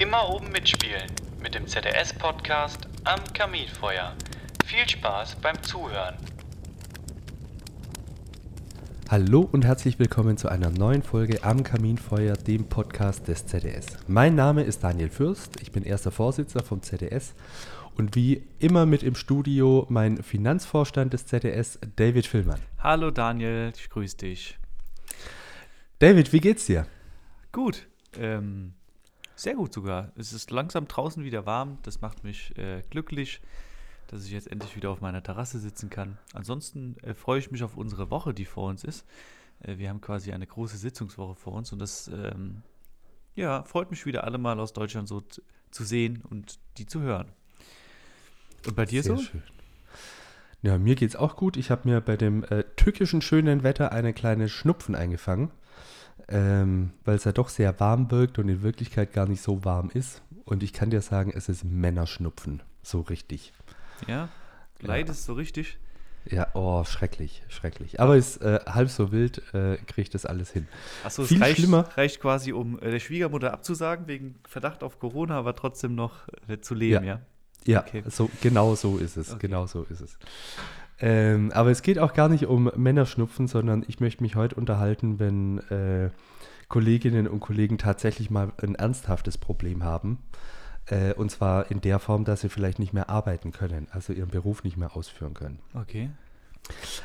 Immer oben mitspielen mit dem ZDS-Podcast am Kaminfeuer. Viel Spaß beim Zuhören. Hallo und herzlich willkommen zu einer neuen Folge am Kaminfeuer, dem Podcast des ZDS. Mein Name ist Daniel Fürst, ich bin erster Vorsitzender vom ZDS und wie immer mit im Studio mein Finanzvorstand des ZDS, David Villmann. Hallo Daniel, ich grüße dich. David, wie geht's dir? Gut, ähm, sehr gut sogar. Es ist langsam draußen wieder warm, das macht mich äh, glücklich, dass ich jetzt endlich wieder auf meiner Terrasse sitzen kann. Ansonsten äh, freue ich mich auf unsere Woche, die vor uns ist. Äh, wir haben quasi eine große Sitzungswoche vor uns und das ähm, ja, freut mich wieder alle mal aus Deutschland so zu sehen und die zu hören. Und bei dir Sehr so? schön. Ja, mir geht's auch gut. Ich habe mir bei dem äh, tückischen schönen Wetter eine kleine Schnupfen eingefangen, ähm, weil es ja doch sehr warm wirkt und in Wirklichkeit gar nicht so warm ist. Und ich kann dir sagen, es ist Männerschnupfen, so richtig. Ja? Leidest so richtig? Ja, oh, schrecklich, schrecklich. Aber ist äh, halb so wild, äh, kriegt das alles hin. Achso, es reicht, schlimmer. reicht quasi, um äh, der Schwiegermutter abzusagen, wegen Verdacht auf Corona, aber trotzdem noch äh, zu leben, ja? Ja, Okay. so, genau so ist es. Okay. Genau so ist es. Ähm, aber es geht auch gar nicht um Männerschnupfen, sondern ich möchte mich heute unterhalten, wenn äh, Kolleginnen und Kollegen tatsächlich mal ein ernsthaftes Problem haben. Äh, und zwar in der Form, dass sie vielleicht nicht mehr arbeiten können, also ihren Beruf nicht mehr ausführen können. Okay.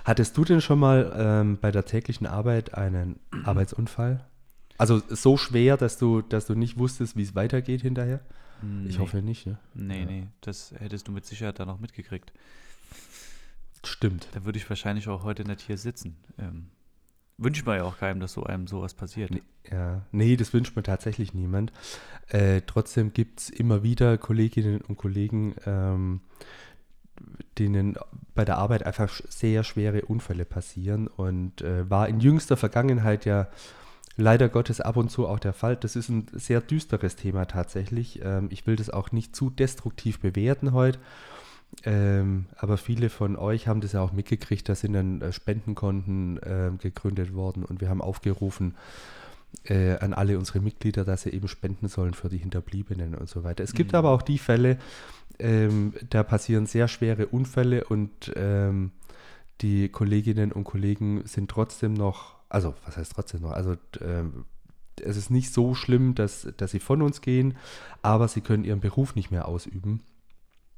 Hattest du denn schon mal ähm, bei der täglichen Arbeit einen Arbeitsunfall? Also so schwer, dass du, dass du nicht wusstest, wie es weitergeht hinterher? Ich Nee. hoffe nicht, ne? Nee, Ja. nee, das hättest du mit Sicherheit dann auch mitgekriegt. Stimmt. Da würde ich wahrscheinlich auch heute nicht hier sitzen. Ähm, wünscht man ja auch keinem, dass so einem sowas passiert. Nee, ja, nee, das wünscht mir tatsächlich niemand. Äh, trotzdem gibt es immer wieder Kolleginnen und Kollegen, ähm, denen bei der Arbeit einfach sehr schwere Unfälle passieren und äh, war in jüngster Vergangenheit ja leider Gottes ab und zu auch der Fall. Das ist ein sehr düsteres Thema tatsächlich. Ähm, ich will das auch nicht zu destruktiv bewerten heute. Ähm, aber viele von euch haben das ja auch mitgekriegt, da sind dann äh, Spendenkonten ähm, gegründet worden und wir haben aufgerufen äh, an alle unsere Mitglieder, dass sie eben spenden sollen für die Hinterbliebenen und so weiter. Es gibt Mhm. aber auch die Fälle, ähm, da passieren sehr schwere Unfälle und ähm, die Kolleginnen und Kollegen sind trotzdem noch, also was heißt trotzdem noch, also ähm, es ist nicht so schlimm, dass, dass sie von uns gehen, aber sie können ihren Beruf nicht mehr ausüben.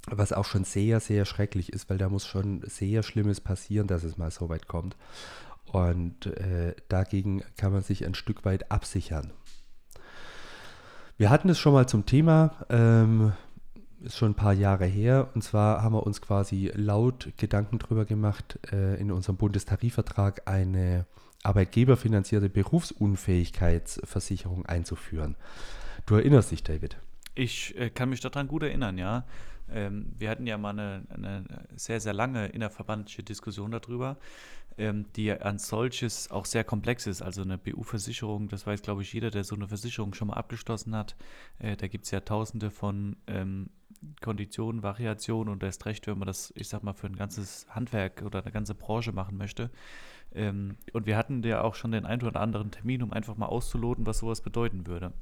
Was auch schon sehr, sehr schrecklich ist, weil da muss schon sehr Schlimmes passieren, dass es mal so weit kommt. Und äh, dagegen kann man sich ein Stück weit absichern. Wir hatten es schon mal zum Thema, ähm, ist schon ein paar Jahre her. Und zwar haben wir uns quasi laut Gedanken drüber gemacht, äh, in unserem Bundestarifvertrag eine arbeitgeberfinanzierte Berufsunfähigkeitsversicherung einzuführen. Du erinnerst dich, David? Ich äh, kann mich daran gut erinnern, ja. Ähm, wir hatten ja mal eine, eine sehr, sehr lange innerverbandliche Diskussion darüber, ähm, die an solches auch sehr komplex ist. Also eine BU-Versicherung, das weiß, glaube ich, jeder, der so eine Versicherung schon mal abgeschlossen hat. Äh, da gibt es ja tausende von ähm, Konditionen, Variationen und erst recht, wenn man das, ich sag mal, für ein ganzes Handwerk oder eine ganze Branche machen möchte. Ähm, und wir hatten ja auch schon den einen oder anderen Termin, um einfach mal auszuloten, was sowas bedeuten würde.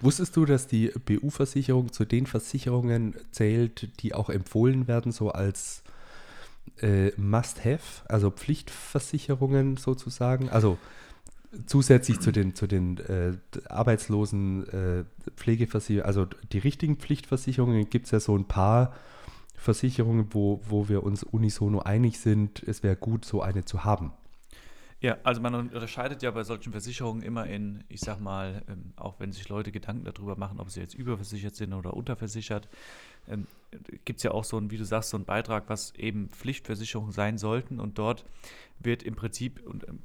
Wusstest du, dass die BU-Versicherung zu den Versicherungen zählt, die auch empfohlen werden, so als äh, Must-Have, also Pflichtversicherungen sozusagen? Also zusätzlich zu den, zu den äh, arbeitslosen äh, Pflegeversicherungen, also die richtigen Pflichtversicherungen gibt es ja so ein paar Versicherungen, wo, wo wir uns unisono einig sind, es wäre gut, so eine zu haben. Ja, also man unterscheidet ja bei solchen Versicherungen immer in, ich sag mal, ähm, auch wenn sich Leute Gedanken darüber machen, ob sie jetzt überversichert sind oder unterversichert, ähm, gibt es ja auch so einen, wie du sagst, so einen Beitrag, was eben Pflichtversicherungen sein sollten. Und dort wird im Prinzip, und ähm,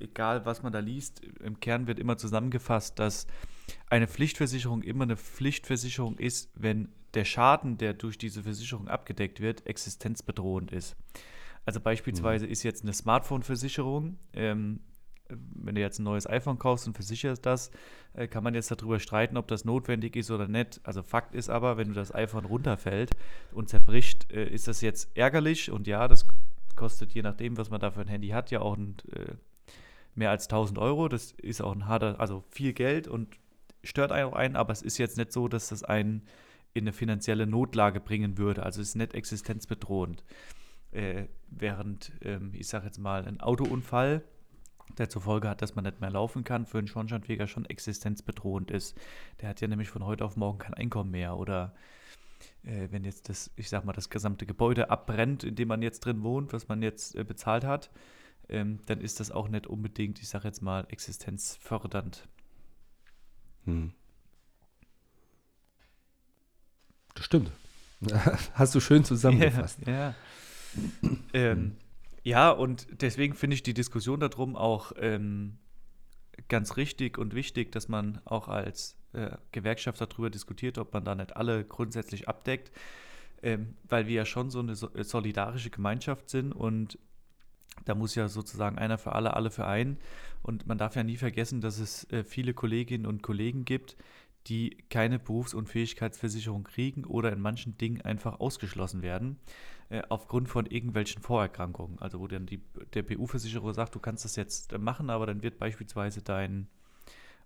egal was man da liest, im Kern wird immer zusammengefasst, dass eine Pflichtversicherung immer eine Pflichtversicherung ist, wenn der Schaden, der durch diese Versicherung abgedeckt wird, existenzbedrohend ist. Also beispielsweise ist jetzt eine Smartphone-Versicherung, ähm, wenn du jetzt ein neues iPhone kaufst und versicherst das, äh, kann man jetzt darüber streiten, ob das notwendig ist oder nicht. Also Fakt ist aber, wenn du das iPhone runterfällt und zerbricht, äh, ist das jetzt ärgerlich und ja, das kostet je nachdem, was man da für ein Handy hat, ja auch ein, äh, mehr als 1000 Euro. Das ist auch ein harter, also viel Geld und stört einen auch einen, aber es ist jetzt nicht so, dass das einen in eine finanzielle Notlage bringen würde. Also es ist nicht existenzbedrohend. Äh, während, ähm, ich sage jetzt mal, ein Autounfall, der zur Folge hat, dass man nicht mehr laufen kann, für einen Schornsteinfeger schon existenzbedrohend ist. Der hat ja nämlich von heute auf morgen kein Einkommen mehr. Oder äh, wenn jetzt das, ich sag mal, das gesamte Gebäude abbrennt, in dem man jetzt drin wohnt, was man jetzt äh, bezahlt hat, ähm, dann ist das auch nicht unbedingt, ich sage jetzt mal, existenzfördernd. Hm. Das stimmt. Hast du schön zusammengefasst. Ja, ja. Ähm, ja und deswegen finde ich die Diskussion darum auch ähm, ganz richtig und wichtig, dass man auch als äh, Gewerkschaft darüber diskutiert, ob man da nicht alle grundsätzlich abdeckt, ähm, weil wir ja schon so eine so solidarische Gemeinschaft sind und da muss ja sozusagen einer für alle, alle für einen. Und man darf ja nie vergessen, dass es äh, viele Kolleginnen und Kollegen gibt, die keine Berufsunfähigkeitsversicherung kriegen oder in manchen Dingen einfach ausgeschlossen werden äh, aufgrund von irgendwelchen Vorerkrankungen. Also wo dann die, der BU-Versicherer sagt, du kannst das jetzt äh, machen, aber dann wird beispielsweise dein,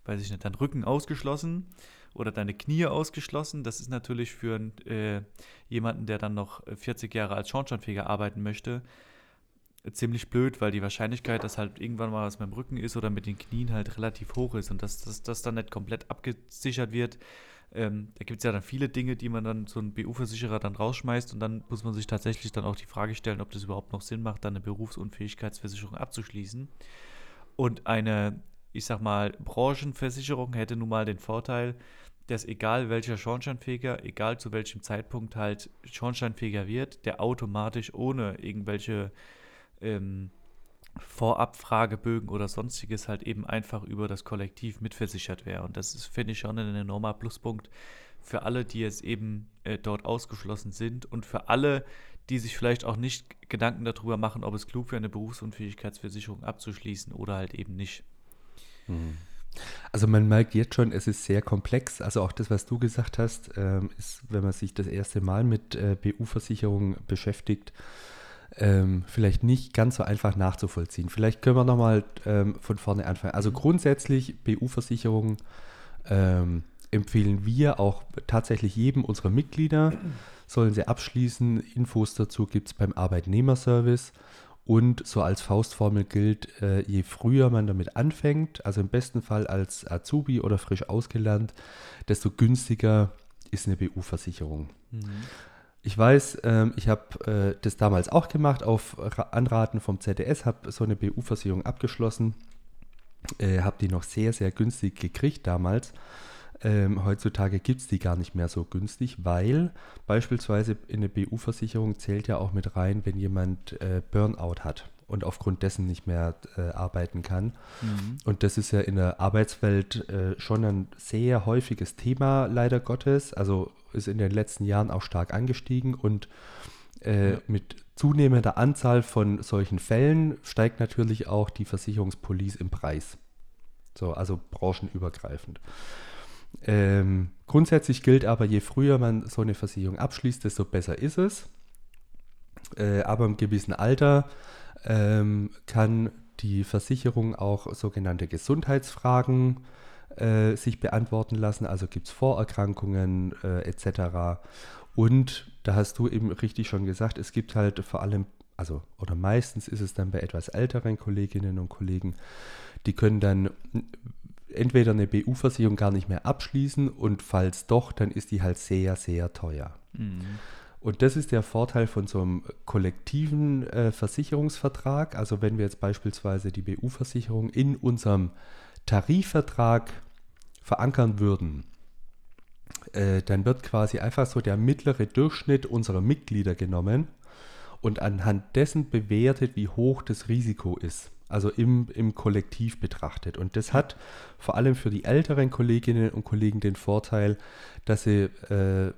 weiß ich nicht, dein Rücken ausgeschlossen oder deine Knie ausgeschlossen. Das ist natürlich für äh, jemanden, der dann noch 40 Jahre als Schornsteinfeger arbeiten möchte, ziemlich blöd, weil die Wahrscheinlichkeit, dass halt irgendwann mal was mit dem Rücken ist oder mit den Knien halt relativ hoch ist und dass das dann nicht komplett abgesichert wird. Ähm, da gibt es ja dann viele Dinge, die man dann so ein BU-Versicherer dann rausschmeißt und dann muss man sich tatsächlich dann auch die Frage stellen, ob das überhaupt noch Sinn macht, dann eine Berufsunfähigkeitsversicherung abzuschließen. Und eine, ich sag mal, Branchenversicherung hätte nun mal den Vorteil, dass egal welcher Schornsteinfeger, egal zu welchem Zeitpunkt halt Schornsteinfeger wird, der automatisch ohne irgendwelche ähm, Vorabfragebögen oder sonstiges halt eben einfach über das Kollektiv mitversichert wäre. Und das ist, finde ich, schon ein enormer Pluspunkt für alle, die jetzt eben äh, dort ausgeschlossen sind und für alle, die sich vielleicht auch nicht Gedanken darüber machen, ob es klug wäre, eine Berufsunfähigkeitsversicherung abzuschließen oder halt eben nicht. Mhm. Also man merkt jetzt schon, es ist sehr komplex. Also auch das, was du gesagt hast, ähm, ist, wenn man sich das erste Mal mit äh, BU-Versicherungen beschäftigt, ähm, vielleicht nicht ganz so einfach nachzuvollziehen. Vielleicht können wir nochmal ähm, von vorne anfangen. Also grundsätzlich BU-Versicherungen ähm, empfehlen wir auch tatsächlich jedem unserer Mitglieder, sollen sie abschließen. Infos dazu gibt es beim Arbeitnehmerservice. Und so als Faustformel gilt, äh, je früher man damit anfängt, also im besten Fall als Azubi oder frisch ausgelernt, desto günstiger ist eine BU-Versicherung. Mhm. Ich weiß, ähm, ich habe äh, das damals auch gemacht, auf Anraten vom ZDS, habe so eine BU-Versicherung abgeschlossen, äh, habe die noch sehr, sehr günstig gekriegt damals. Ähm, heutzutage gibt es die gar nicht mehr so günstig, weil beispielsweise in eine BU-Versicherung zählt ja auch mit rein, wenn jemand äh, Burnout hat und aufgrund dessen nicht mehr äh, arbeiten kann. Mhm. Und das ist ja in der Arbeitswelt äh, schon ein sehr häufiges Thema, leider Gottes. Also ist in den letzten Jahren auch stark angestiegen und äh, ja. mit zunehmender Anzahl von solchen Fällen steigt natürlich auch die Versicherungspolice im Preis. So, also branchenübergreifend. Ähm, grundsätzlich gilt aber, je früher man so eine Versicherung abschließt, desto besser ist es. Äh, aber im gewissen Alter ähm, kann die Versicherung auch sogenannte Gesundheitsfragen äh, sich beantworten lassen. Also gibt es Vorerkrankungen äh, etc. Und da hast du eben richtig schon gesagt, es gibt halt vor allem, also oder meistens ist es dann bei etwas älteren Kolleginnen und Kollegen, die können dann entweder eine BU-Versicherung gar nicht mehr abschließen und falls doch, dann ist die halt sehr, sehr teuer. Mhm. Und das ist der Vorteil von so einem kollektiven äh, Versicherungsvertrag. Also wenn wir jetzt beispielsweise die BU-Versicherung in unserem Tarifvertrag verankern würden, äh, dann wird quasi einfach so der mittlere Durchschnitt unserer Mitglieder genommen und anhand dessen bewertet, wie hoch das Risiko ist. Also im, im Kollektiv betrachtet. Und das hat vor allem für die älteren Kolleginnen und Kollegen den Vorteil, dass sie äh,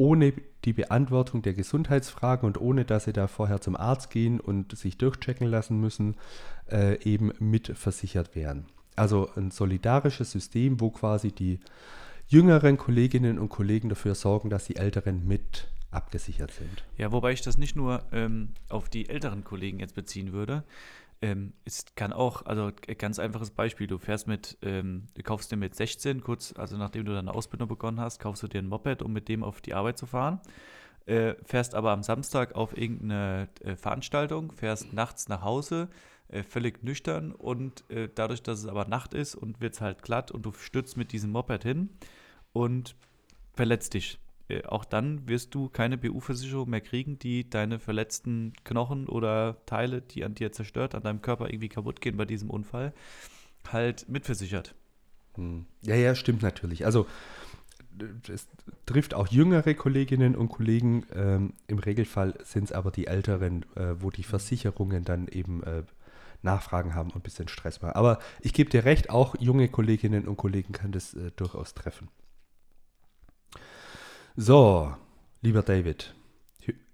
ohne die Beantwortung der Gesundheitsfragen und ohne dass sie da vorher zum Arzt gehen und sich durchchecken lassen müssen, äh, eben mitversichert werden. Also ein solidarisches System, wo quasi die jüngeren Kolleginnen und Kollegen dafür sorgen, dass die Älteren mit abgesichert sind. Ja, wobei ich das nicht nur ähm, auf die älteren Kollegen jetzt beziehen würde. Ähm, es kann auch, also ganz einfaches Beispiel, du fährst mit, ähm, du kaufst dir mit 16, kurz, also nachdem du deine Ausbildung begonnen hast, kaufst du dir ein Moped, um mit dem auf die Arbeit zu fahren. Äh, fährst aber am Samstag auf irgendeine äh, Veranstaltung, fährst nachts nach Hause, äh, völlig nüchtern und äh, dadurch, dass es aber Nacht ist und wird es halt glatt und du stürzt mit diesem Moped hin und verletzt dich. Äh, auch dann wirst du keine BU-Versicherung mehr kriegen, die deine verletzten Knochen oder Teile, die an dir zerstört, an deinem Körper irgendwie kaputt gehen bei diesem Unfall, halt mitversichert. Hm. Ja, ja, stimmt natürlich. Also es trifft auch jüngere Kolleginnen und Kollegen. Ähm, Im Regelfall sind es aber die Älteren, äh, wo die Versicherungen dann eben äh, Nachfragen haben und ein bisschen Stress machen. Aber ich gebe dir recht, auch junge Kolleginnen und Kollegen kann das äh, durchaus treffen. So, lieber David,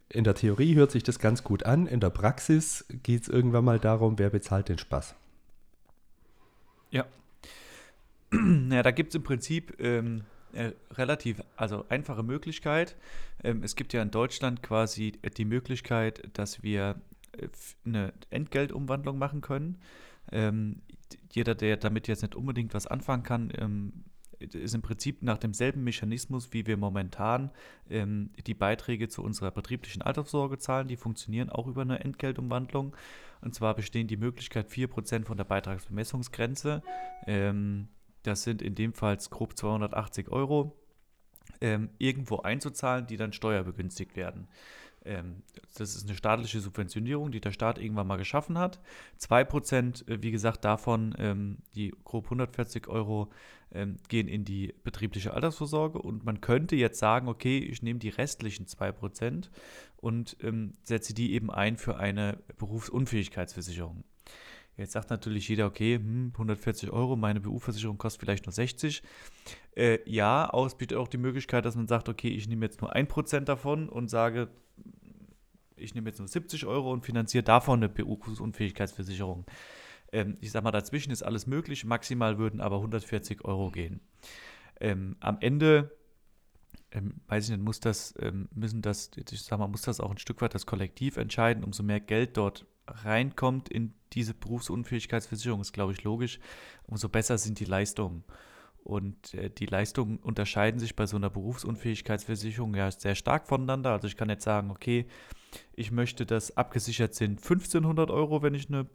in der Theorie hört sich das ganz gut an. In der Praxis geht es irgendwann mal darum, wer bezahlt den Spaß. Ja. Ja, da gibt es im Prinzip ähm, äh, relativ also einfache Möglichkeit. Ähm, es gibt ja in Deutschland quasi die Möglichkeit, dass wir äh, eine Entgeltumwandlung machen können. Ähm, jeder, der damit jetzt nicht unbedingt was anfangen kann, ähm, ist im Prinzip nach demselben Mechanismus, wie wir momentan ähm, die Beiträge zu unserer betrieblichen Altersvorsorge zahlen. Die funktionieren auch über eine Entgeltumwandlung. Und zwar bestehen die Möglichkeit 4% von der Beitragsbemessungsgrenze. Ähm, das sind in dem Fall grob 280 Euro, ähm, irgendwo einzuzahlen, die dann steuerbegünstigt werden. Ähm, das ist eine staatliche Subventionierung, die der Staat irgendwann mal geschaffen hat. 2%, äh, wie gesagt, davon, ähm, die grob 140 Euro, ähm, gehen in die betriebliche Altersvorsorge. Und man könnte jetzt sagen, okay, ich nehme die restlichen 2% und setze die eben ein für eine Berufsunfähigkeitsversicherung. Jetzt sagt natürlich jeder, okay, hm, 140 Euro, meine BU-Versicherung kostet vielleicht nur 60. Äh, ja, aber es bietet auch die Möglichkeit, dass man sagt, okay, ich nehme jetzt nur 1% davon und sage, ich nehme jetzt nur 70 Euro und finanziere davon eine BU-Unfähigkeitsversicherung. Ähm, ich sage mal, dazwischen ist alles möglich, maximal würden aber 140 Euro gehen. Ähm, am Ende, ähm, weiß ich nicht, muss das, ähm, müssen das, ich sag mal, muss das auch ein Stück weit das Kollektiv entscheiden, umso mehr Geld dort reinkommt in diese Berufsunfähigkeitsversicherung, ist glaube ich logisch, umso besser sind die Leistungen. Und äh, die Leistungen unterscheiden sich bei so einer Berufsunfähigkeitsversicherung ja sehr stark voneinander. Also ich kann jetzt sagen, okay, ich möchte, dass abgesichert sind 1500 Euro, wenn ich eine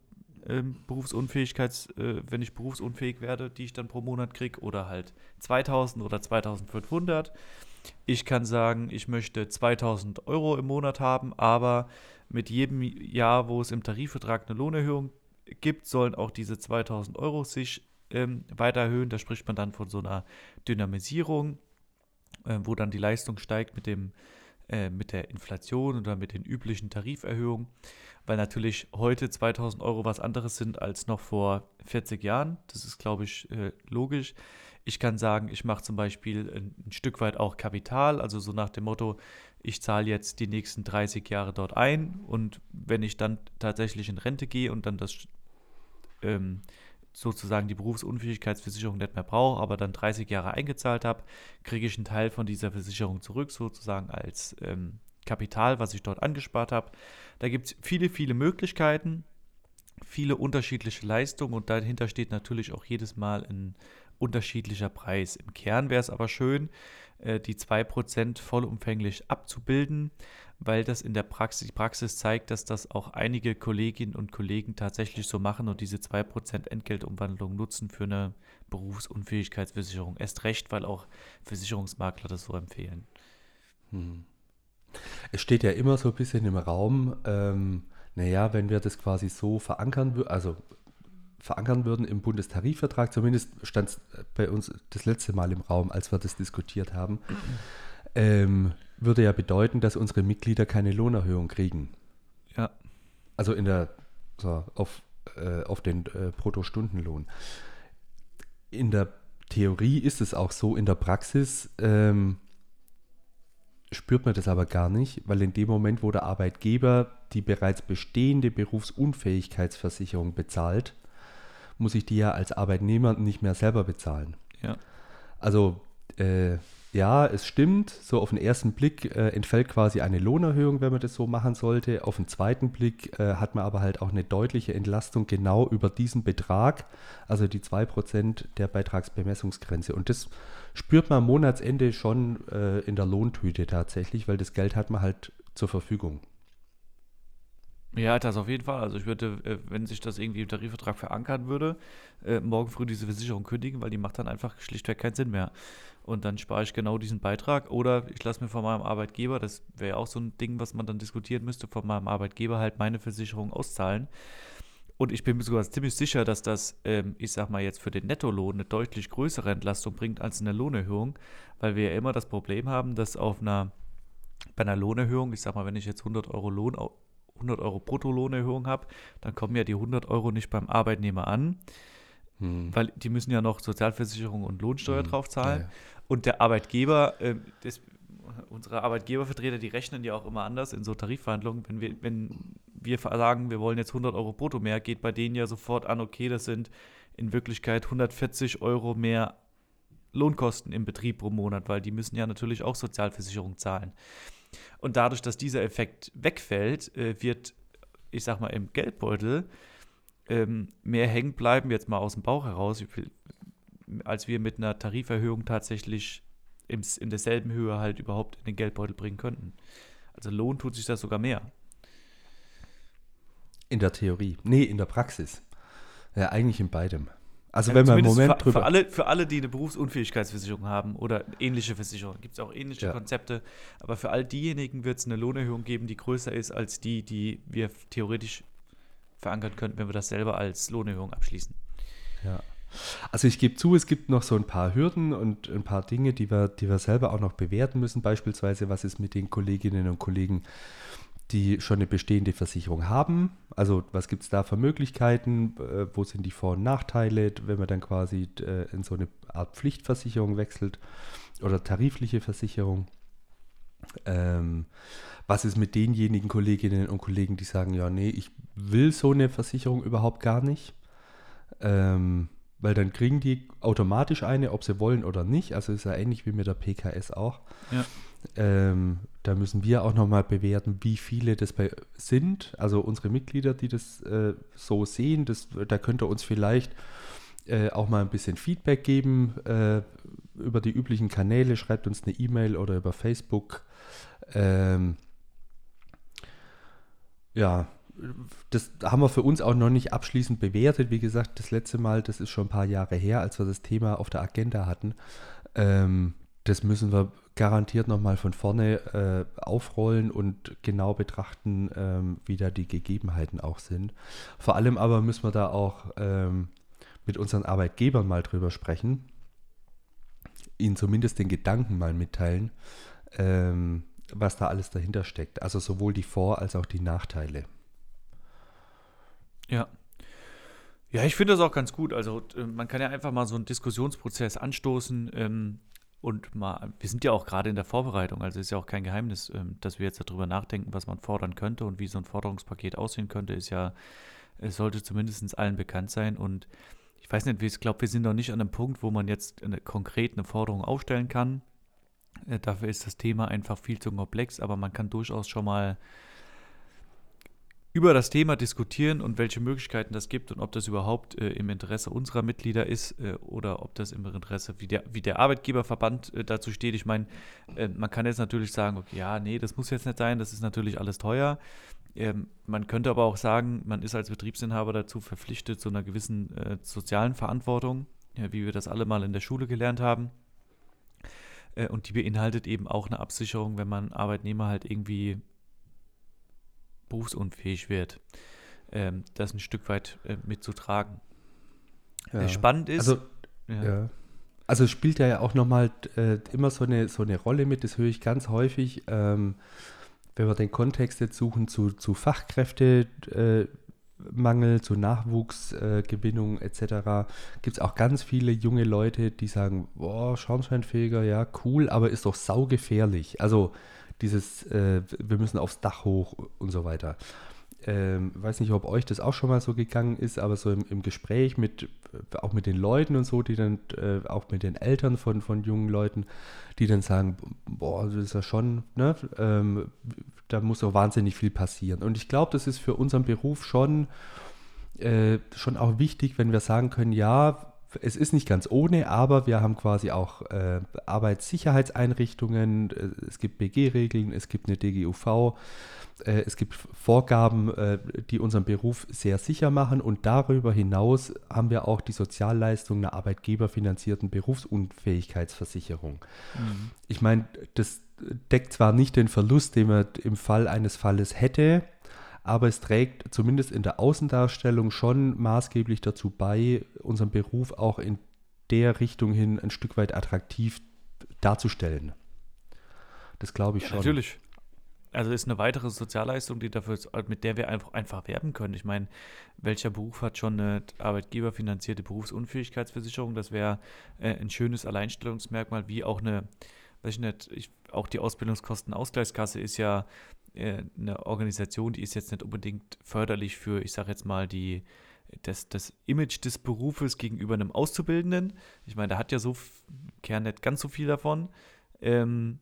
ähm, Berufsunfähigkeits, äh, wenn ich berufsunfähig werde, die ich dann pro Monat kriege, oder halt 2000 oder 2500. Ich kann sagen, ich möchte 2000 Euro im Monat haben, aber mit jedem Jahr, wo es im Tarifvertrag eine Lohnerhöhung gibt, sollen auch diese 2000 Euro sich ähm, weiter erhöhen. Da spricht man dann von so einer Dynamisierung, äh, wo dann die Leistung steigt mit, dem, äh, mit der Inflation oder mit den üblichen Tariferhöhungen, weil natürlich heute 2000 Euro was anderes sind als noch vor 40 Jahren. Das ist, glaube ich, äh, logisch. Ich kann sagen, ich mache zum Beispiel ein, Stück weit auch Kapital, also so nach dem Motto, ich zahle jetzt die nächsten 30 Jahre dort ein und wenn ich dann tatsächlich in Rente gehe und dann das ähm, sozusagen die Berufsunfähigkeitsversicherung nicht mehr brauche, aber dann 30 Jahre eingezahlt habe, kriege ich einen Teil von dieser Versicherung zurück, sozusagen als ähm, Kapital, was ich dort angespart habe. Da gibt es viele, viele Möglichkeiten, viele unterschiedliche Leistungen und dahinter steht natürlich auch jedes Mal ein unterschiedlicher Preis. Im Kern wäre es aber schön, äh, die 2% vollumfänglich abzubilden, weil das in der Praxis, die Praxis zeigt, dass das auch einige Kolleginnen und Kollegen tatsächlich so machen und diese 2% Entgeltumwandlung nutzen für eine Berufsunfähigkeitsversicherung. Erst recht, weil auch Versicherungsmakler das so empfehlen. Hm. Es steht ja immer so ein bisschen im Raum, ähm, naja, wenn wir das quasi so verankern also verankern würden im Bundestarifvertrag, zumindest stand es bei uns das letzte Mal im Raum, als wir das diskutiert haben, ähm, würde ja bedeuten, dass unsere Mitglieder keine Lohnerhöhung kriegen. Ja. Also in der, so, auf, äh, auf den äh, Bruttostundenlohn. In der Theorie ist es auch so, in der Praxis ähm, spürt man das aber gar nicht, weil in dem Moment, wo der Arbeitgeber die bereits bestehende Berufsunfähigkeitsversicherung bezahlt, muss ich die ja als Arbeitnehmer nicht mehr selber bezahlen. Ja. Also äh, ja, es stimmt, so auf den ersten Blick äh, entfällt quasi eine Lohnerhöhung, wenn man das so machen sollte. Auf den zweiten Blick äh, hat man aber halt auch eine deutliche Entlastung genau über diesen Betrag, also die 2% der Beitragsbemessungsgrenze. Und das spürt man am Monatsende schon äh, in der Lohntüte tatsächlich, weil das Geld hat man halt zur Verfügung. Ja, das auf jeden Fall. Also ich würde, äh, wenn sich das irgendwie im Tarifvertrag verankern würde, äh, morgen früh diese Versicherung kündigen, weil die macht dann einfach schlichtweg keinen Sinn mehr. Und dann spare ich genau diesen Beitrag. Oder ich lasse mir von meinem Arbeitgeber, das wäre ja auch so ein Ding, was man dann diskutieren müsste, von meinem Arbeitgeber halt meine Versicherung auszahlen. Und ich bin mir sogar ziemlich sicher, dass das, ähm, ich sag mal jetzt für den Nettolohn eine deutlich größere Entlastung bringt als eine Lohnerhöhung, weil wir ja immer das Problem haben, dass auf einer, bei einer Lohnerhöhung, ich sag mal, wenn ich jetzt 100 Euro Lohn 100 Euro Bruttolohnerhöhung habe, dann kommen ja die 100 Euro nicht beim Arbeitnehmer an, hm. weil die müssen ja noch Sozialversicherung und Lohnsteuer hm. drauf zahlen. Ja, ja. Und der Arbeitgeber, äh, das, unsere Arbeitgebervertreter, die rechnen ja auch immer anders in so Tarifverhandlungen. Wenn wir, wenn wir sagen, wir wollen jetzt 100 Euro brutto mehr, geht bei denen ja sofort an, okay, das sind in Wirklichkeit 140 Euro mehr Lohnkosten im Betrieb pro Monat, weil die müssen ja natürlich auch Sozialversicherung zahlen. Und dadurch, dass dieser Effekt wegfällt, äh, wird, ich sag mal, im Geldbeutel ähm, mehr hängen bleiben, jetzt mal aus dem Bauch heraus, als wir mit einer Tariferhöhung tatsächlich im, in derselben Höhe halt überhaupt in den Geldbeutel bringen könnten. Also Lohn tut sich das sogar mehr. In der Theorie. Nee, in der Praxis. Ja, eigentlich in beidem. Also, wenn man im Moment für, drüber. Für alle, für alle, die eine Berufsunfähigkeitsversicherung haben oder ähnliche Versicherungen, gibt es auch ähnliche ja. Konzepte. Aber für all diejenigen wird es eine Lohnerhöhung geben, die größer ist als die, die wir theoretisch verankern könnten, wenn wir das selber als Lohnerhöhung abschließen. Ja. Also ich gebe zu, es gibt noch so ein paar Hürden und ein paar Dinge, die wir, die wir selber auch noch bewerten müssen. Beispielsweise, was ist mit den Kolleginnen und Kollegen, die schon eine bestehende Versicherung haben. Also was gibt es da für Möglichkeiten? Äh, wo sind die Vor- und Nachteile, wenn man dann quasi äh, in so eine Art Pflichtversicherung wechselt oder tarifliche Versicherung? Ähm, was ist mit denjenigen Kolleginnen und Kollegen, die sagen, ja, nee, ich will so eine Versicherung überhaupt gar nicht? Ähm, weil dann kriegen die automatisch eine, ob sie wollen oder nicht. Also ist ja ähnlich wie mit der PKS auch. Ja. Ähm, da müssen wir auch nochmal bewerten, wie viele das bei sind. Also unsere Mitglieder, die das äh, so sehen, das, da könnt ihr uns vielleicht äh, auch mal ein bisschen Feedback geben äh, über die üblichen Kanäle. Schreibt uns eine E-Mail oder über Facebook. Ähm, ja, das haben wir für uns auch noch nicht abschließend bewertet. Wie gesagt, das letzte Mal, das ist schon ein paar Jahre her, als wir das Thema auf der Agenda hatten. Ähm, das müssen wir garantiert nochmal von vorne äh, aufrollen und genau betrachten, ähm, wie da die Gegebenheiten auch sind. Vor allem aber müssen wir da auch ähm, mit unseren Arbeitgebern mal drüber sprechen, ihnen zumindest den Gedanken mal mitteilen, ähm, was da alles dahinter steckt. Also sowohl die Vor- als auch die Nachteile. Ja. Ja, ich finde das auch ganz gut. Also äh, man kann ja einfach mal so einen Diskussionsprozess anstoßen ähm, und mal, wir sind ja auch gerade in der Vorbereitung, also ist ja auch kein Geheimnis, ähm, dass wir jetzt darüber nachdenken, was man fordern könnte und wie so ein Forderungspaket aussehen könnte, ist ja, es sollte zumindest allen bekannt sein und ich weiß nicht, ich glaube, wir sind noch nicht an einem Punkt, wo man jetzt eine, konkret eine Forderung aufstellen kann. Äh, dafür ist das Thema einfach viel zu komplex, aber man kann durchaus schon mal über das Thema diskutieren und welche Möglichkeiten das gibt und ob das überhaupt äh, im Interesse unserer Mitglieder ist äh, oder ob das im Interesse, wie der, wie der Arbeitgeberverband äh, dazu steht. Ich meine, äh, man kann jetzt natürlich sagen, okay, ja, nee, das muss jetzt nicht sein, das ist natürlich alles teuer. Ähm, man könnte aber auch sagen, man ist als Betriebsinhaber dazu verpflichtet zu einer gewissen äh, sozialen Verantwortung, ja, wie wir das alle mal in der Schule gelernt haben. Äh, und die beinhaltet eben auch eine Absicherung, wenn man Arbeitnehmer halt irgendwie berufsunfähig wird, ähm, das ein Stück weit äh, mitzutragen. Ja. Spannend ist. Also, ja. ja. Also spielt ja auch nochmal äh, immer so eine, so eine Rolle mit, das höre ich ganz häufig, ähm, wenn wir den Kontext jetzt suchen zu, zu Fachkräftemangel, äh, zu Nachwuchsgewinnung äh, etc., gibt es auch ganz viele junge Leute, die sagen, boah, Schornsteinfeger, ja, cool, aber ist doch saugefährlich. Also dieses, äh, wir müssen aufs Dach hoch und so weiter. ähm, weiß nicht, ob euch das auch schon mal so gegangen ist, aber so im, im Gespräch mit, auch mit den Leuten und so, die dann, äh, auch mit den Eltern von, von jungen Leuten, die dann sagen, boah, das ist ja schon, ne, ähm, da muss so wahnsinnig viel passieren. Und ich glaube, das ist für unseren Beruf schon, äh, schon auch wichtig, wenn wir sagen können, ja, es ist nicht ganz ohne, aber wir haben quasi auch äh, Arbeitssicherheitseinrichtungen, äh, es gibt BG-Regeln, es gibt eine DGUV, äh, es gibt Vorgaben, äh, die unseren Beruf sehr sicher machen und darüber hinaus haben wir auch die Sozialleistung einer arbeitgeberfinanzierten Berufsunfähigkeitsversicherung. Mhm. Ich meine, das deckt zwar nicht den Verlust, den man im Fall eines Falles hätte, aber es trägt zumindest in der Außendarstellung schon maßgeblich dazu bei, unseren Beruf auch in der Richtung hin ein Stück weit attraktiv darzustellen. Das glaube ich ja, schon. Natürlich. Also ist eine weitere Sozialleistung, die dafür, mit der wir einfach, einfach werben können. Ich meine, welcher Beruf hat schon eine arbeitgeberfinanzierte Berufsunfähigkeitsversicherung? Das wäre äh, ein schönes Alleinstellungsmerkmal, wie auch eine, weiß ich nicht, ich, auch die Ausbildungskostenausgleichskasse ist ja eine Organisation, die ist jetzt nicht unbedingt förderlich für, ich sage jetzt mal, die, das, das Image des Berufes gegenüber einem Auszubildenden. Ich meine, da hat ja so Kern nicht ganz so viel davon. Ähm,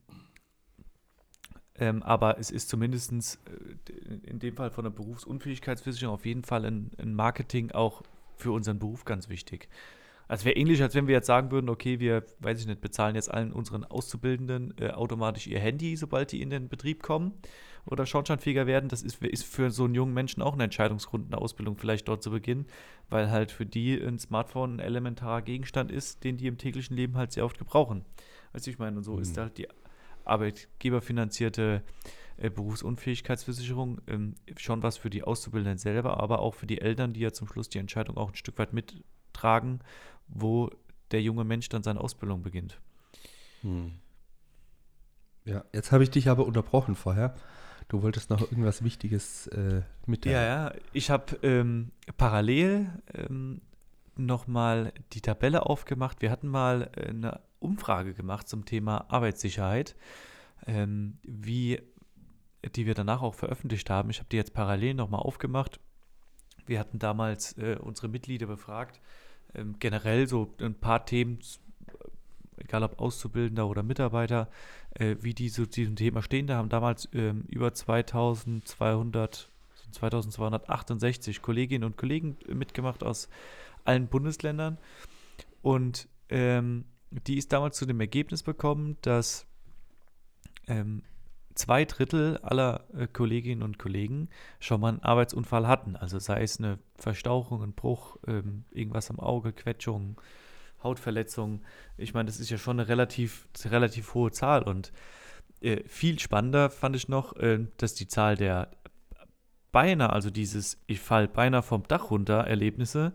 ähm, aber es ist zumindest äh, in dem Fall von der Berufsunfähigkeitsversicherung auf jeden Fall ein, ein Marketing auch für unseren Beruf ganz wichtig. Also wäre ähnlich, als wenn wir jetzt sagen würden, okay, wir, weiß ich nicht, bezahlen jetzt allen unseren Auszubildenden äh, automatisch ihr Handy, sobald die in den Betrieb kommen oder schornsteinfähiger werden. Das ist, ist für so einen jungen Menschen auch eine Entscheidungsgrund, eine Ausbildung vielleicht dort zu beginnen, weil halt für die ein Smartphone ein elementarer Gegenstand ist, den die im täglichen Leben halt sehr oft gebrauchen. Weißt du, ich meine, und so mhm. ist halt die arbeitgeberfinanzierte äh, Berufsunfähigkeitsversicherung ähm, schon was für die Auszubildenden selber, aber auch für die Eltern, die ja zum Schluss die Entscheidung auch ein Stück weit mittragen, wo der junge Mensch dann seine Ausbildung beginnt. Hm. Ja, jetzt habe ich dich aber unterbrochen vorher. Du wolltest noch irgendwas Wichtiges äh, mitteilen. Ja, ja. Ich habe ähm, parallel ähm, nochmal die Tabelle aufgemacht. Wir hatten mal äh, eine Umfrage gemacht zum Thema Arbeitssicherheit, ähm, wie, die wir danach auch veröffentlicht haben. Ich habe die jetzt parallel nochmal aufgemacht. Wir hatten damals äh, unsere Mitglieder befragt, ähm, generell so ein paar Themen, egal ob Auszubildender oder Mitarbeiter, äh, wie die zu diesem Thema stehen. Da haben damals ähm, über 2200, 2268 Kolleginnen und Kollegen mitgemacht aus allen Bundesländern. Und ähm, die ist damals zu dem Ergebnis bekommen, dass ähm, zwei Drittel aller äh, Kolleginnen und Kollegen schon mal einen Arbeitsunfall hatten. Also sei es eine Verstauchung, ein Bruch, ähm, irgendwas am Auge, Quetschung, Hautverletzung. Ich meine, das ist ja schon eine relativ, relativ hohe Zahl und äh, viel spannender fand ich noch, äh, dass die Zahl der beinahe, also dieses Ich fall beinahe vom Dach runter Erlebnisse,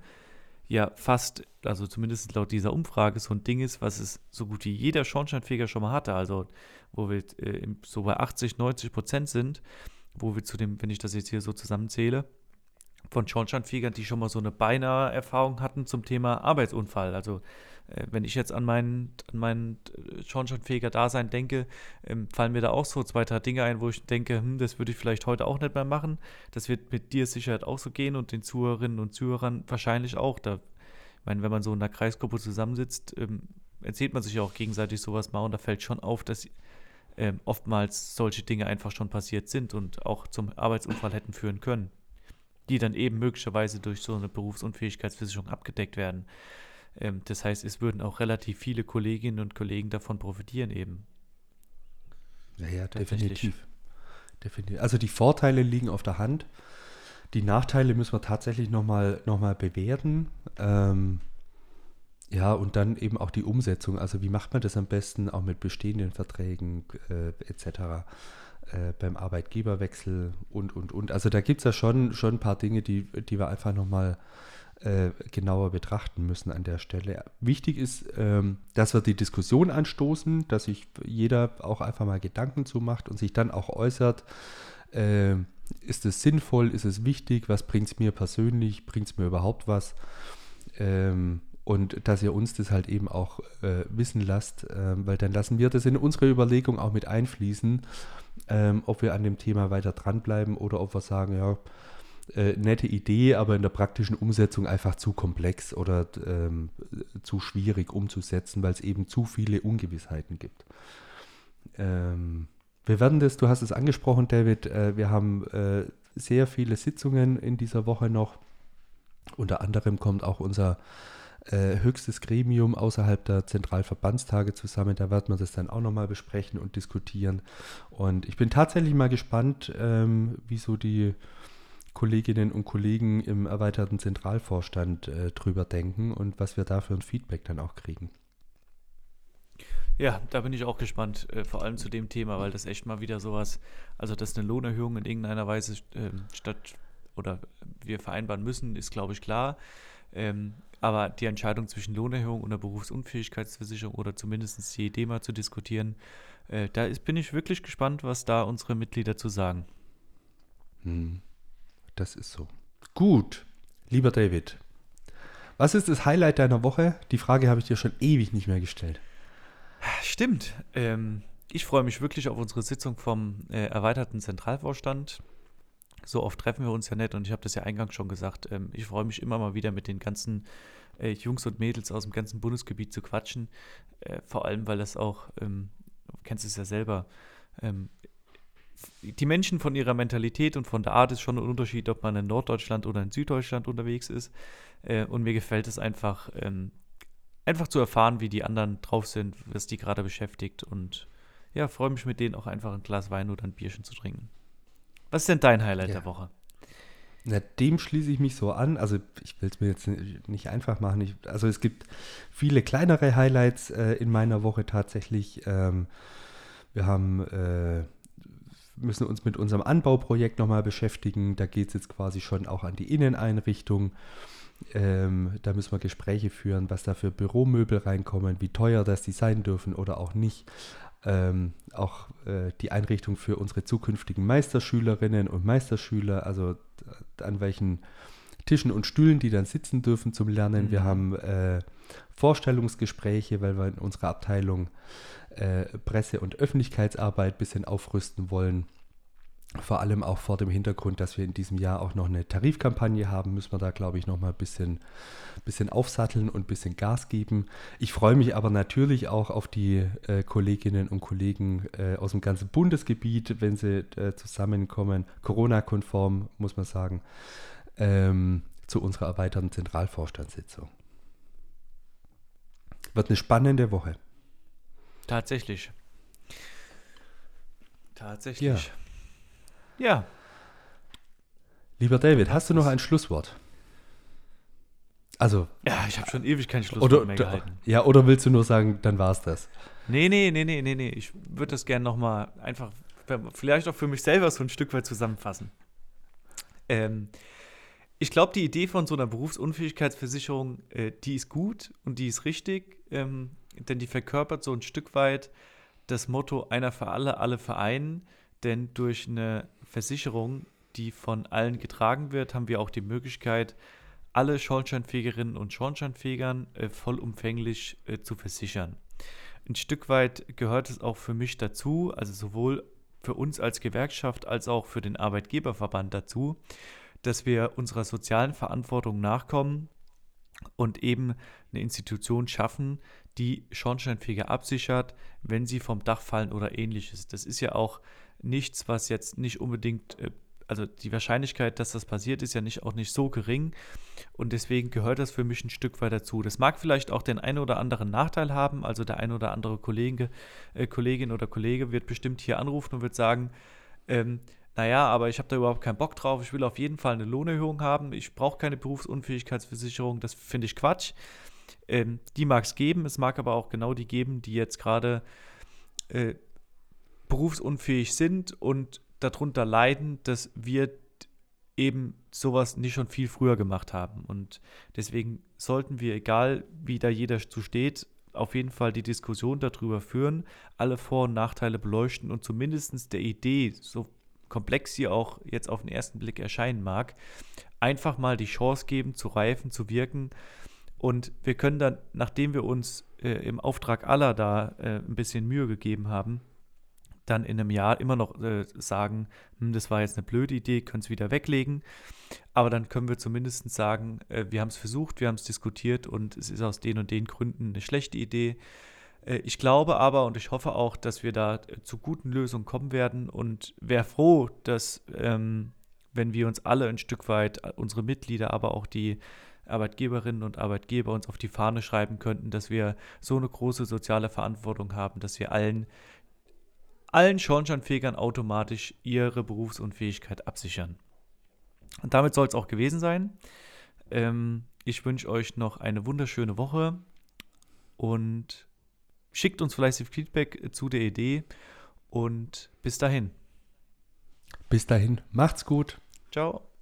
ja fast, also zumindest laut dieser Umfrage, so ein Ding ist, was es so gut wie jeder Schornsteinfeger schon mal hatte. Also, wo wir äh, so bei 80, 90 Prozent sind, wo wir zu dem, wenn ich das jetzt hier so zusammenzähle, von Schornsteinfegern, die schon mal so eine beinahe Erfahrung hatten zum Thema Arbeitsunfall. Also wenn ich jetzt an meinen, an meinen äh, Schornsteinfeger-Dasein denke, ähm, fallen mir da auch so zwei, drei Dinge ein, wo ich denke, hm, das würde ich vielleicht heute auch nicht mehr machen. Das wird mit dir Sicherheit auch so gehen und den Zuhörerinnen und Zuhörern wahrscheinlich auch. Da, ich meine, wenn man so in einer Kreisgruppe zusammensitzt, ähm, erzählt man sich ja auch gegenseitig sowas mal und da fällt schon auf, dass ähm, oftmals solche Dinge einfach schon passiert sind und auch zum Arbeitsunfall hätten führen können, die dann eben möglicherweise durch so eine Berufsunfähigkeitsversicherung abgedeckt werden. Ähm, das heißt, es würden auch relativ viele Kolleginnen und Kollegen davon profitieren eben. Ja, ja, definitiv. definitiv. Also die Vorteile liegen auf der Hand. Die Nachteile müssen wir tatsächlich nochmal noch mal bewerten. Ähm, ja, und dann eben auch die Umsetzung. Also wie macht man das am besten, auch mit bestehenden Verträgen äh, etc. Äh, beim Arbeitgeberwechsel und, und, und. Also da gibt es ja schon, schon ein paar Dinge, die, die wir einfach nochmal äh, genauer betrachten müssen an der Stelle. Wichtig ist, ähm, dass wir die Diskussion anstoßen, dass sich jeder auch einfach mal Gedanken zu macht und sich dann auch äußert, äh, ist es sinnvoll, ist es wichtig, was bringt es mir persönlich, bringt es mir überhaupt was? Ähm, und dass ihr uns das halt eben auch äh, wissen lasst, äh, weil dann lassen wir das in unsere Überlegung auch mit einfließen, ähm, ob wir an dem Thema weiter dranbleiben oder ob wir sagen, ja, äh, nette Idee, aber in der praktischen Umsetzung einfach zu komplex oder ähm, zu schwierig umzusetzen, weil es eben zu viele Ungewissheiten gibt. Ähm, wir werden das, du hast es angesprochen, David, äh, wir haben äh, sehr viele Sitzungen in dieser Woche noch. Unter anderem kommt auch unser äh, höchstes Gremium außerhalb der Zentralverbandstage zusammen. Da werden wir das dann auch nochmal besprechen und diskutieren. Und ich bin tatsächlich mal gespannt, ähm, wie so die Kolleginnen und Kollegen im erweiterten Zentralvorstand äh, drüber denken und was wir da für ein Feedback dann auch kriegen. Ja, da bin ich auch gespannt, äh, vor allem zu dem Thema, weil das echt mal wieder sowas, also dass eine Lohnerhöhung in irgendeiner Weise äh, statt oder wir vereinbaren müssen, ist glaube ich klar. Ähm, aber die Entscheidung zwischen Lohnerhöhung und der Berufsunfähigkeitsversicherung oder zumindest die Idee mal zu diskutieren, äh, da ist, bin ich wirklich gespannt, was da unsere Mitglieder zu sagen. Hm, das ist so. Gut, lieber David, was ist das Highlight deiner Woche? Die Frage habe ich dir schon ewig nicht mehr gestellt. Stimmt. Ähm, ich freue mich wirklich auf unsere Sitzung vom äh, erweiterten Zentralvorstand. So oft treffen wir uns ja nicht und ich habe das ja eingangs schon gesagt. Ähm, ich freue mich immer mal wieder mit den ganzen äh, Jungs und Mädels aus dem ganzen Bundesgebiet zu quatschen. Äh, vor allem, weil das auch, ähm, du kennst es ja selber, ähm, die Menschen von ihrer Mentalität und von der Art ist schon ein Unterschied, ob man in Norddeutschland oder in Süddeutschland unterwegs ist. Äh, und mir gefällt es einfach, ähm, einfach zu erfahren, wie die anderen drauf sind, was die gerade beschäftigt. Und ja, freue mich mit denen auch einfach ein Glas Wein oder ein Bierchen zu trinken. Was ist denn dein Highlight ja. der Woche? Na, dem schließe ich mich so an. Also ich will es mir jetzt nicht einfach machen. Ich, also es gibt viele kleinere Highlights äh, in meiner Woche tatsächlich. Ähm, wir haben äh, müssen uns mit unserem Anbauprojekt nochmal beschäftigen. Da geht es jetzt quasi schon auch an die Inneneinrichtung. Ähm, da müssen wir Gespräche führen, was da für Büromöbel reinkommen, wie teuer das die sein dürfen oder auch nicht. Ähm, auch äh, die Einrichtung für unsere zukünftigen Meisterschülerinnen und Meisterschüler, also an welchen Tischen und Stühlen die dann sitzen dürfen zum Lernen. Mhm. Wir haben äh, Vorstellungsgespräche, weil wir in unserer Abteilung äh, Presse- und Öffentlichkeitsarbeit ein bisschen aufrüsten wollen. Vor allem auch vor dem Hintergrund, dass wir in diesem Jahr auch noch eine Tarifkampagne haben, müssen wir da, glaube ich, noch mal ein bisschen, bisschen aufsatteln und ein bisschen Gas geben. Ich freue mich aber natürlich auch auf die äh, Kolleginnen und Kollegen äh, aus dem ganzen Bundesgebiet, wenn sie äh, zusammenkommen, Corona-konform, muss man sagen, ähm, zu unserer erweiterten Zentralvorstandssitzung. Wird eine spannende Woche. Tatsächlich. Tatsächlich. Ja. Ja. Lieber David, hast du noch ein Schlusswort? Also. Ja, ich habe schon ewig kein Schlusswort oder, mehr gehalten. Ja, oder willst du nur sagen, dann war es das? Nee, nee, nee, nee, nee, nee. Ich würde das gerne nochmal einfach, vielleicht auch für mich selber so ein Stück weit zusammenfassen. Ähm, ich glaube, die Idee von so einer Berufsunfähigkeitsversicherung, äh, die ist gut und die ist richtig, ähm, denn die verkörpert so ein Stück weit das Motto einer für alle, alle vereinen. Denn durch eine Versicherung, die von allen getragen wird, haben wir auch die Möglichkeit, alle Schornsteinfegerinnen und Schornsteinfegern äh, vollumfänglich äh, zu versichern. Ein Stück weit gehört es auch für mich dazu, also sowohl für uns als Gewerkschaft als auch für den Arbeitgeberverband dazu, dass wir unserer sozialen Verantwortung nachkommen und eben eine Institution schaffen, die Schornsteinfeger absichert, wenn sie vom Dach fallen oder ähnliches. Das ist ja auch nichts, was jetzt nicht unbedingt, äh, also die Wahrscheinlichkeit, dass das passiert, ist ja nicht, auch nicht so gering. Und deswegen gehört das für mich ein Stück weit dazu. Das mag vielleicht auch den einen oder anderen Nachteil haben. Also der ein oder andere Kollege, äh, Kollegin oder Kollege wird bestimmt hier anrufen und wird sagen, ähm, naja, aber ich habe da überhaupt keinen Bock drauf. Ich will auf jeden Fall eine Lohnerhöhung haben. Ich brauche keine Berufsunfähigkeitsversicherung. Das finde ich Quatsch. Ähm, die mag es geben. Es mag aber auch genau die geben, die jetzt gerade äh, berufsunfähig sind und darunter leiden, dass wir eben sowas nicht schon viel früher gemacht haben. Und deswegen sollten wir, egal wie da jeder zu steht, auf jeden Fall die Diskussion darüber führen, alle Vor- und Nachteile beleuchten und zumindest der Idee, so komplex sie auch jetzt auf den ersten Blick erscheinen mag, einfach mal die Chance geben, zu reifen, zu wirken. Und wir können dann, nachdem wir uns äh, im Auftrag aller da äh, ein bisschen Mühe gegeben haben, dann in einem Jahr immer noch äh, sagen, hm, das war jetzt eine blöde Idee, können es wieder weglegen. Aber dann können wir zumindest sagen, äh, wir haben es versucht, wir haben es diskutiert und es ist aus den und den Gründen eine schlechte Idee. Äh, ich glaube aber und ich hoffe auch, dass wir da äh, zu guten Lösungen kommen werden und wäre froh, dass, ähm, wenn wir uns alle ein Stück weit, äh, unsere Mitglieder, aber auch die Arbeitgeberinnen und Arbeitgeber uns auf die Fahne schreiben könnten, dass wir so eine große soziale Verantwortung haben, dass wir allen allen Schornsteinfegern automatisch ihre Berufsunfähigkeit absichern. Und damit soll es auch gewesen sein. Ähm, ich wünsche euch noch eine wunderschöne Woche und schickt uns fleißig Feedback zu der Idee und bis dahin. Bis dahin, macht's gut. Ciao.